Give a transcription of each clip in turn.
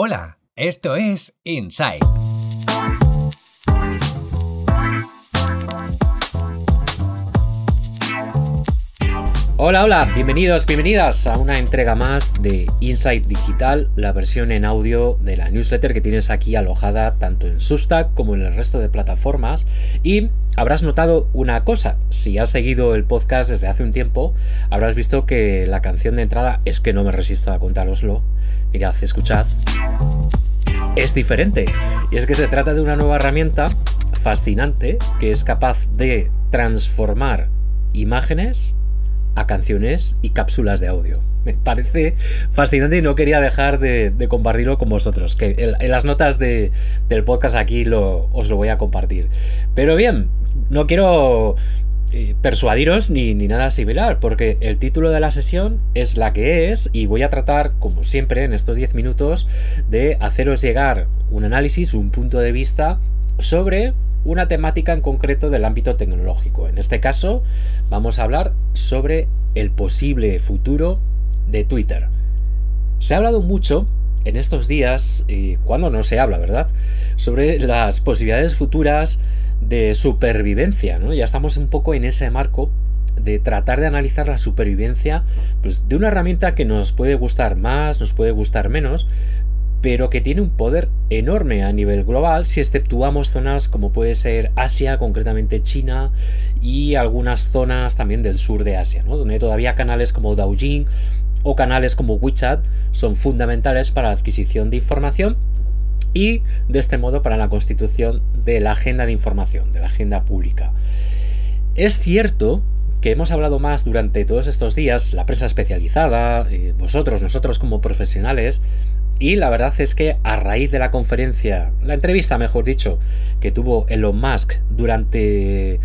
Hola, esto es Inside. Hola, hola, bienvenidos, bienvenidas a una entrega más de Insight Digital, la versión en audio de la newsletter que tienes aquí alojada tanto en Substack como en el resto de plataformas. Y habrás notado una cosa, si has seguido el podcast desde hace un tiempo, habrás visto que la canción de entrada es que no me resisto a contároslo. Mirad, escuchad. Es diferente. Y es que se trata de una nueva herramienta fascinante que es capaz de transformar imágenes a canciones y cápsulas de audio. Me parece fascinante y no quería dejar de, compartirlo con vosotros, que en, las notas del podcast aquí lo, os lo voy a compartir. Pero bien, no quiero eh, persuadiros ni, ni, nada similar, porque el título de la sesión es la que es y voy a tratar, como siempre, en estos 10 minutos, de haceros llegar un análisis, un punto de vista sobre una temática en concreto del ámbito tecnológico. En este caso, vamos a hablar sobre el posible futuro de Twitter. Se ha hablado mucho en estos días, y cuando no se habla, ¿verdad?, sobre las posibilidades futuras de supervivencia. Ya estamos un poco en ese marco de tratar de analizar la supervivencia pues, de una herramienta que nos puede gustar más, nos puede gustar menos, pero que tiene un poder enorme a nivel global si exceptuamos zonas como puede ser Asia, concretamente China y algunas zonas también del sur de Asia, donde todavía canales como Douyin o canales como WeChat son fundamentales para la adquisición de información y de este modo para la constitución de la agenda de información, de la agenda pública. Es cierto que hemos hablado más durante todos estos días, la prensa especializada, eh, vosotros, nosotros como profesionales, y la verdad es que a raíz de la conferencia, la entrevista mejor dicho, que tuvo Elon Musk durante,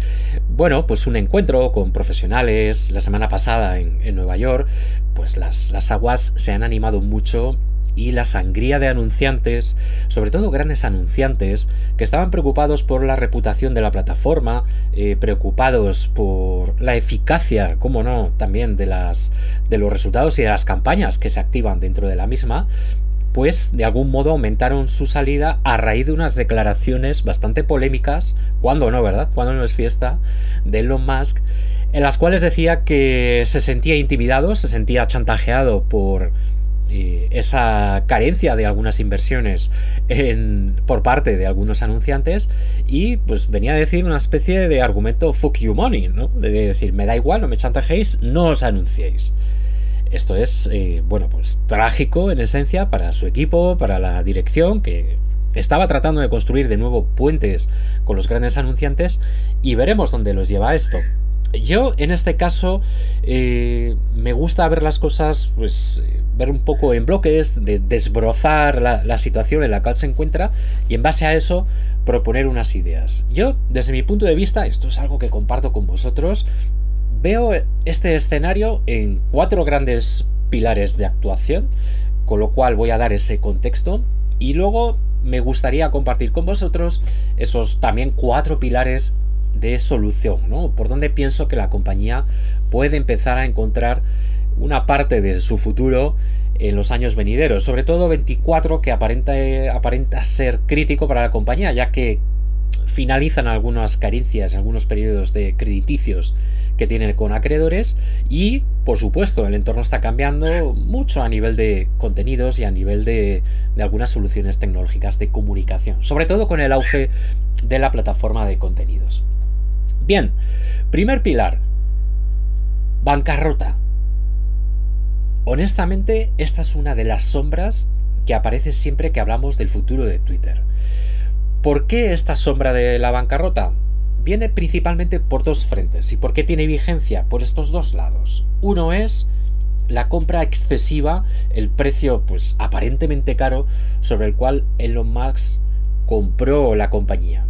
bueno, pues un encuentro con profesionales la semana pasada en, Nueva York, pues las, las aguas se han animado mucho y la sangría de anunciantes, sobre todo grandes anunciantes, que estaban preocupados por la reputación de la plataforma, eh, preocupados por la eficacia, como no, también de, las, de los resultados y de las campañas que se activan dentro de la misma, pues de algún modo aumentaron su salida a raíz de unas declaraciones bastante polémicas, cuando no, ¿verdad? Cuando no es fiesta, de Elon Musk, en las cuales decía que se sentía intimidado, se sentía chantajeado por eh, esa carencia de algunas inversiones por parte de algunos anunciantes y pues venía a decir una especie de argumento fuck you money, ¿no? De decir, me da igual, no me chantajéis, no os anunciéis. Esto es, eh, bueno, pues trágico en esencia para su equipo, para la dirección, que estaba tratando de construir de nuevo puentes con los grandes anunciantes y veremos dónde los lleva esto. Yo, en este caso, eh, me gusta ver las cosas, pues, ver un poco en bloques, de desbrozar la, la, situación en la cual se encuentra y en base a eso proponer unas ideas. Yo, desde mi punto de vista, esto es algo que comparto con vosotros, Veo este escenario en cuatro grandes pilares de actuación, con lo cual voy a dar ese contexto y luego me gustaría compartir con vosotros esos también cuatro pilares de solución, ¿no? Por donde pienso que la compañía puede empezar a encontrar una parte de su futuro en los años venideros, sobre todo 24 que aparenta, aparenta ser crítico para la compañía, ya que finalizan algunas carencias, algunos periodos de crediticios que tienen con acreedores y por supuesto el entorno está cambiando mucho a nivel de contenidos y a nivel de, algunas soluciones tecnológicas de comunicación, sobre todo con el auge de la plataforma de contenidos. Bien, primer pilar, bancarrota. Honestamente, esta es una de las sombras que aparece siempre que hablamos del futuro de Twitter. ¿Por qué esta sombra de la bancarrota? Viene principalmente por dos frentes. ¿Y por qué tiene vigencia? Por estos dos lados. Uno es la compra excesiva, el precio pues aparentemente caro sobre el cual Elon Musk compró la compañía.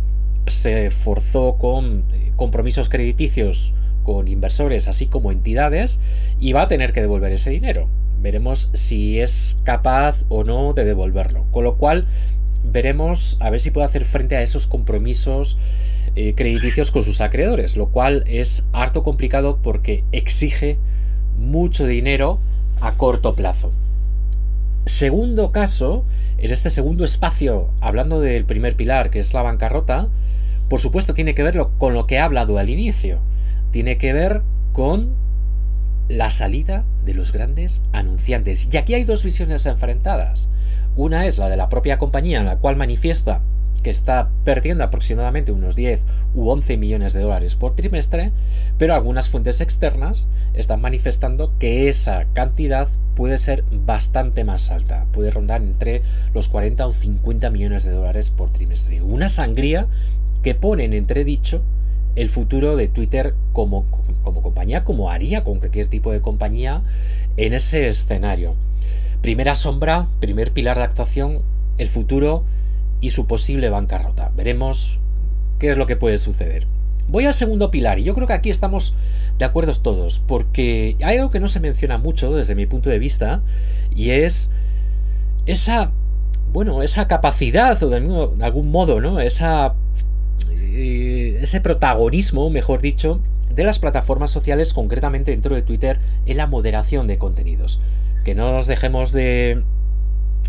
Se forzó con eh, compromisos crediticios con inversores así como entidades y va a tener que devolver ese dinero. Veremos si es capaz o no de devolverlo. Con lo cual veremos a ver si puede hacer frente a esos compromisos eh, crediticios con sus acreedores, lo cual es harto complicado porque exige mucho dinero a corto plazo. segundo caso, en este segundo espacio, hablando del primer pilar, que es la bancarrota, por supuesto tiene que ver con lo que he hablado al inicio. Tiene que ver con la salida de los grandes anunciantes. Y aquí hay dos visiones enfrentadas. Una es la de la propia compañía, en la cual manifiesta que está perdiendo aproximadamente unos 10 u 11 millones de dólares por trimestre, pero algunas fuentes externas están manifestando que esa cantidad puede ser bastante más alta, puede rondar entre los 40 o 50 millones de dólares por trimestre. Una sangría que pone en entredicho el futuro de Twitter como, como compañía, como haría con cualquier tipo de compañía en ese escenario. Primera sombra, primer pilar de actuación, el futuro y su posible bancarrota. Veremos qué es lo que puede suceder. Voy al segundo pilar y yo creo que aquí estamos de acuerdo todos, porque hay algo que no se menciona mucho desde mi punto de vista y es esa, bueno, esa capacidad o de algún modo, ¿no? Esa, eh, ese protagonismo, mejor dicho, de las plataformas sociales, concretamente dentro de Twitter, en la moderación de contenidos. Que no nos dejemos de,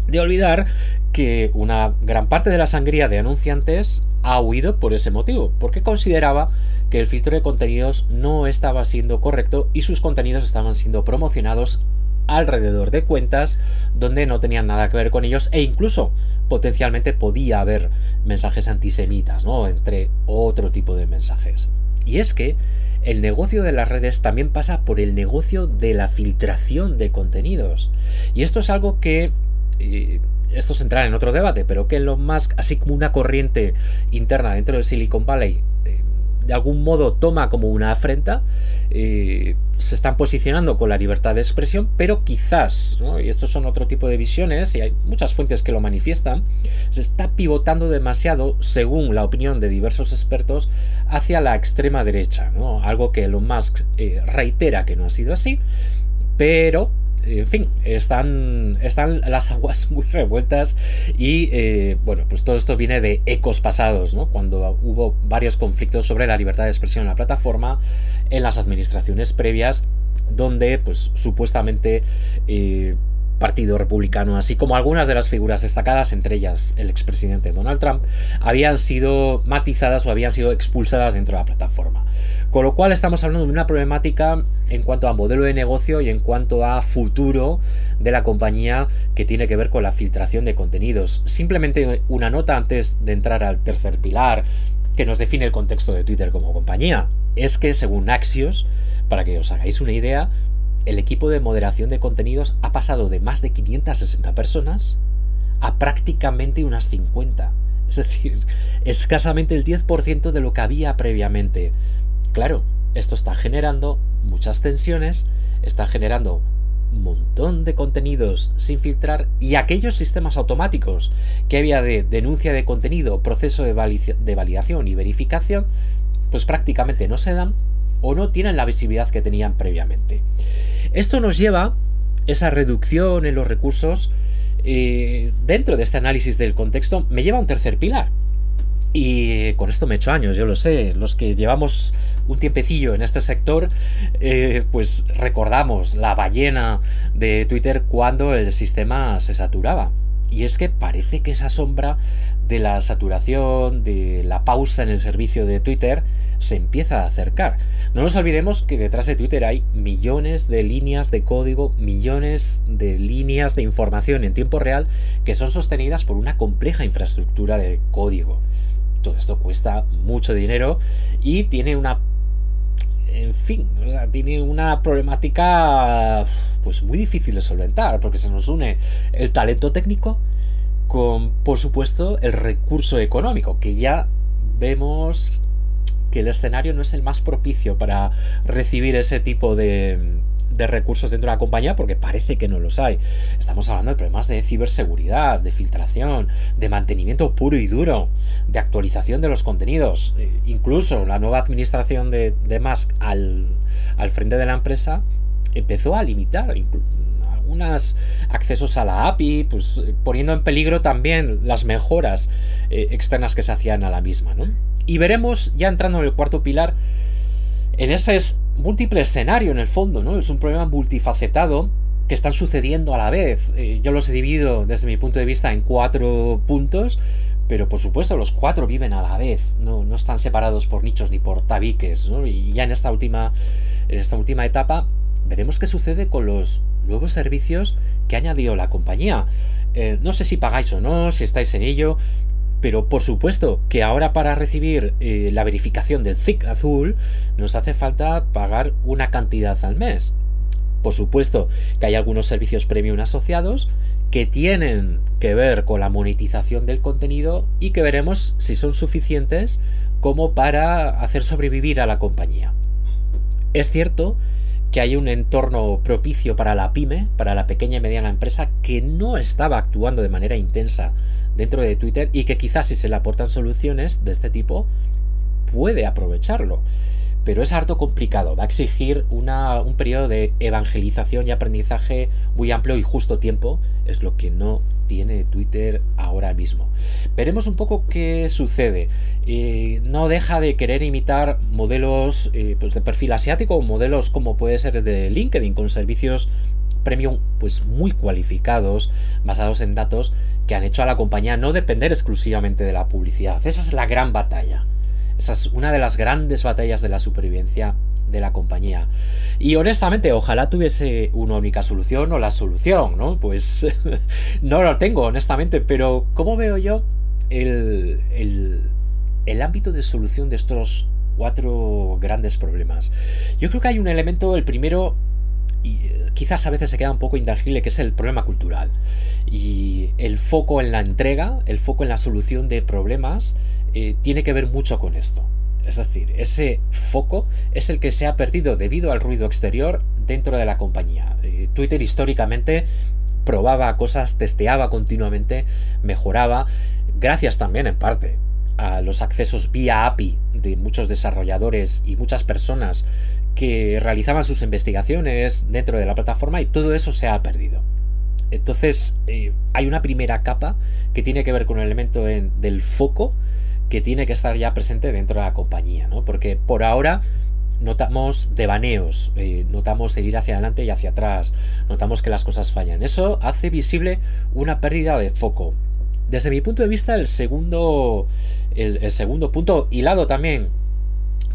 de olvidar que una gran parte de la sangría de anunciantes ha huido por ese motivo, porque consideraba que el filtro de contenidos no estaba siendo correcto y sus contenidos estaban siendo promocionados alrededor de cuentas donde no tenían nada que ver con ellos e incluso potencialmente podía haber mensajes antisemitas, ¿no? Entre otro tipo de mensajes. Y es que el negocio de las redes también pasa por el negocio de la filtración de contenidos. Y esto es algo que esto es entrar en otro debate, pero que Elon Musk, así como una corriente interna dentro de Silicon Valley, eh, de algún modo toma como una afrenta, eh, se están posicionando con la libertad de expresión, pero quizás, y estos son otro tipo de visiones, y hay muchas fuentes que lo manifiestan, se está pivotando demasiado, según la opinión de diversos expertos, hacia la extrema derecha, algo que Elon Musk eh, reitera que no ha sido así, pero en fin, están, están las aguas muy revueltas y eh, bueno, pues todo esto viene de ecos pasados, ¿no? Cuando hubo varios conflictos sobre la libertad de expresión en la plataforma en las administraciones previas donde pues supuestamente eh, Partido Republicano, así como algunas de las figuras destacadas, entre ellas el expresidente Donald Trump, habían sido matizadas o habían sido expulsadas dentro de la plataforma. Con lo cual estamos hablando de una problemática en cuanto a modelo de negocio y en cuanto a futuro de la compañía que tiene que ver con la filtración de contenidos. Simplemente una nota antes de entrar al tercer pilar que nos define el contexto de Twitter como compañía. Es que según Axios, para que os hagáis una idea, el equipo de moderación de contenidos ha pasado de más de 560 personas a prácticamente unas 50. Es decir, escasamente el 10% de lo que había previamente. Claro, esto está generando muchas tensiones, está generando un montón de contenidos sin filtrar y aquellos sistemas automáticos que había de denuncia de contenido, proceso de, validación y verificación, pues prácticamente no se dan o no tienen la visibilidad que tenían previamente. Esto nos lleva, esa reducción en los recursos, eh, dentro de este análisis del contexto, me lleva a un tercer pilar. Y con esto me he hecho años, yo lo sé. Los que llevamos un tiempecillo en este sector, eh, pues recordamos la ballena de Twitter cuando el sistema se saturaba. Y es que parece que esa sombra de la saturación, de la pausa en el servicio de Twitter, se empieza a acercar. No nos olvidemos que detrás de Twitter hay millones de líneas de código, millones de líneas de información en tiempo real que son sostenidas por una compleja infraestructura de código. Todo esto cuesta mucho dinero y tiene una en fin, tiene una problemática pues muy difícil de solventar porque se nos une el talento técnico con por supuesto el recurso económico que ya vemos que el escenario no es el más propicio para recibir ese tipo de, recursos dentro de la compañía porque parece que no los hay. Estamos hablando de problemas de ciberseguridad, de filtración, de mantenimiento puro y duro, de actualización de los contenidos. Eh, incluso la nueva administración de, Musk al, frente de la empresa empezó a limitar algunos accesos a la API, pues poniendo en peligro también las mejoras eh, externas que se hacían a la misma, ¿no? Y veremos, ya entrando en el cuarto pilar, en ese múltiple escenario en el fondo, ¿no? Es un problema multifacetado que están sucediendo a la vez. Eh, yo los he dividido desde mi punto de vista en cuatro puntos, pero por supuesto los cuatro viven a la vez, no, no están separados por nichos ni por tabiques. Y ya en esta, última, en esta última etapa veremos qué sucede con los nuevos servicios que ha añadido la compañía. Eh, no sé si pagáis o no, si estáis en ello, pero por supuesto que ahora para recibir eh, la verificación del ZIC azul nos hace falta pagar una cantidad al mes. Por supuesto que hay algunos servicios premium asociados que tienen que ver con la monetización del contenido y que veremos si son suficientes como para hacer sobrevivir a la compañía. Es cierto que hay un entorno propicio para la pyme, para la pequeña y mediana empresa, que no estaba actuando de manera intensa dentro de Twitter y que quizás si se le aportan soluciones de este tipo, puede aprovecharlo. Pero es harto complicado, va a exigir un periodo de evangelización y aprendizaje muy amplio y justo tiempo, es lo que no tiene Twitter ahora mismo. Veremos un poco qué sucede. Eh, no deja de querer imitar modelos eh, pues de perfil asiático, modelos como puede ser de LinkedIn, con servicios premium pues muy cualificados, basados en datos, que han hecho a la compañía no depender exclusivamente de la publicidad. Esa es la gran batalla. Esa es una de las grandes batallas de la supervivencia de la compañía. Y honestamente, ojalá tuviese una única solución o la solución, ¿no? Pues no lo tengo, honestamente, pero ¿cómo veo yo el, el, ámbito de solución de estos cuatro grandes problemas? Yo creo que hay un elemento, el primero, quizás a veces se queda un poco intangible, que es el problema cultural. Y el foco en la entrega, el foco en la solución de problemas, eh, tiene que ver mucho con esto. Es decir, ese foco es el que se ha perdido debido al ruido exterior dentro de la compañía. Eh, Twitter históricamente probaba cosas, testeaba continuamente, mejoraba, gracias también en parte a los accesos vía API de muchos desarrolladores y muchas personas que realizaban sus investigaciones dentro de la plataforma y todo eso se ha perdido. Entonces eh, hay una primera capa que tiene que ver con el elemento del foco que tiene que estar ya presente dentro de la compañía, ¿no? Porque por ahora notamos devaneos, eh, notamos ir hacia adelante y hacia atrás, notamos que las cosas fallan. Eso hace visible una pérdida de foco. Desde mi punto de vista, el segundo, el, segundo punto, hilado también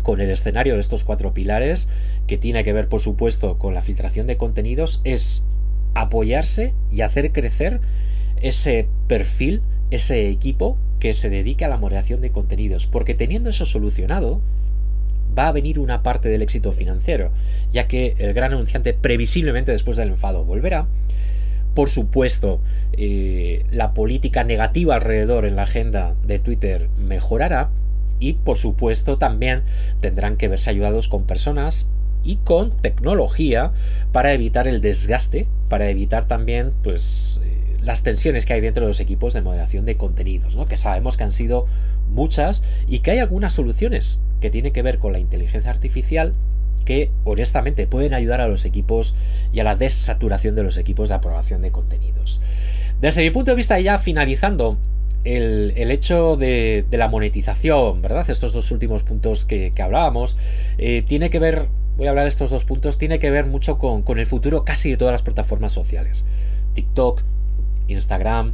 con el escenario de estos cuatro pilares, que tiene que ver, por supuesto, con la filtración de contenidos, es apoyarse y hacer crecer ese perfil, ese equipo que se dedique a la moderación de contenidos, porque teniendo eso solucionado, va a venir una parte del éxito financiero, ya que el gran anunciante previsiblemente después del enfado volverá. Por supuesto, eh, la política negativa alrededor en la agenda de Twitter mejorará y por supuesto también tendrán que verse ayudados con personas y con tecnología para evitar el desgaste, para evitar también pues las tensiones que hay dentro de los equipos de moderación de contenidos, ¿no? que sabemos que han sido muchas y que hay algunas soluciones que tienen que ver con la inteligencia artificial que honestamente pueden ayudar a los equipos y a la desaturación de los equipos de aprobación de contenidos. Desde mi punto de vista, ya finalizando, el, hecho de, la monetización, ¿verdad? Estos dos últimos puntos que, hablábamos, eh, tiene que ver, voy a hablar de estos dos puntos, tiene que ver mucho con, con el futuro casi de todas las plataformas sociales. TikTok, Instagram,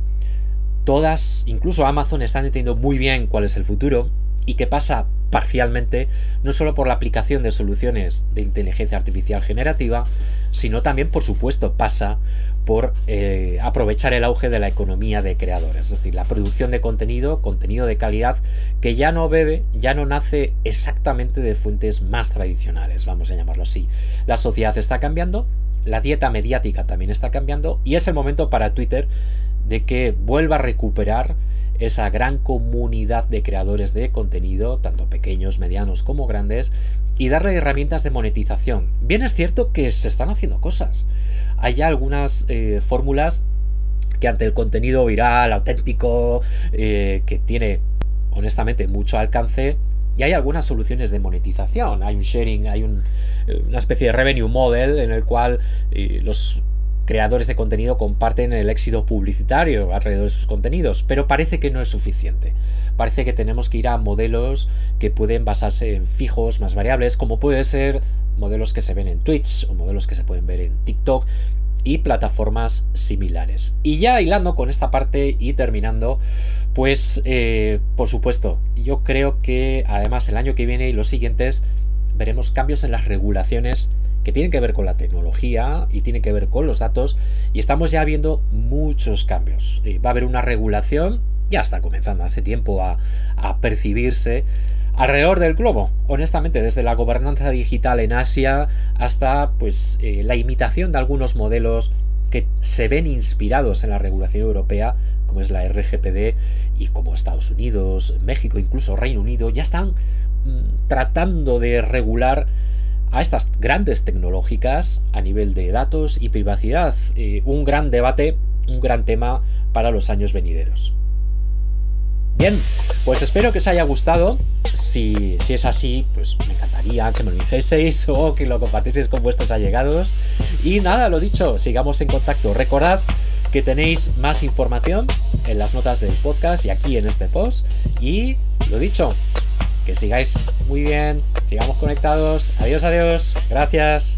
todas, incluso Amazon, están entendiendo muy bien cuál es el futuro y que pasa parcialmente no solo por la aplicación de soluciones de inteligencia artificial generativa, sino también, por supuesto, pasa por eh, aprovechar el auge de la economía de creadores, es decir, la producción de contenido, contenido de calidad, que ya no bebe, ya no nace exactamente de fuentes más tradicionales, vamos a llamarlo así. La sociedad está cambiando la dieta mediática también está cambiando y es el momento para Twitter de que vuelva a recuperar esa gran comunidad de creadores de contenido, tanto pequeños, medianos como grandes, y darle herramientas de monetización. Bien es cierto que se están haciendo cosas. Hay algunas eh, fórmulas que ante el contenido viral, auténtico, eh, que tiene honestamente mucho alcance, y hay algunas soluciones de monetización. Hay un sharing, hay eh, una especie de revenue model en el cual los creadores de contenido comparten el éxito publicitario alrededor de sus contenidos, pero parece que no es suficiente. Parece que tenemos que ir a modelos que pueden basarse en fijos más variables, como puede ser modelos que se ven en Twitch o modelos que se pueden ver en TikTok, y plataformas similares. Y ya hilando con esta parte y terminando, pues eh, por supuesto, yo creo que además el año que viene y los siguientes veremos cambios en las regulaciones que tienen que ver con la tecnología y tienen que ver con los datos y estamos ya viendo muchos cambios. Eh, va a haber una regulación, ya está comenzando hace tiempo a, percibirse alrededor del globo, honestamente, desde la gobernanza digital en Asia hasta pues eh, la imitación de algunos modelos que se ven inspirados en la regulación europea, como es la RGPD, y como Estados Unidos, México, incluso Reino Unido, ya están mm, tratando de regular a estas grandes tecnológicas a nivel de datos y privacidad. Eh, un gran debate, un gran tema para los años venideros. Bien, pues espero que os haya gustado. Si, si, es así, pues me encantaría que me lo dijeseis o que lo compartieseis con vuestros allegados. Y nada, lo dicho, sigamos en contacto. Recordad que tenéis más información en las notas del podcast y aquí en este post. Y lo dicho, que sigáis muy bien, sigamos conectados. Adiós, adiós. Gracias.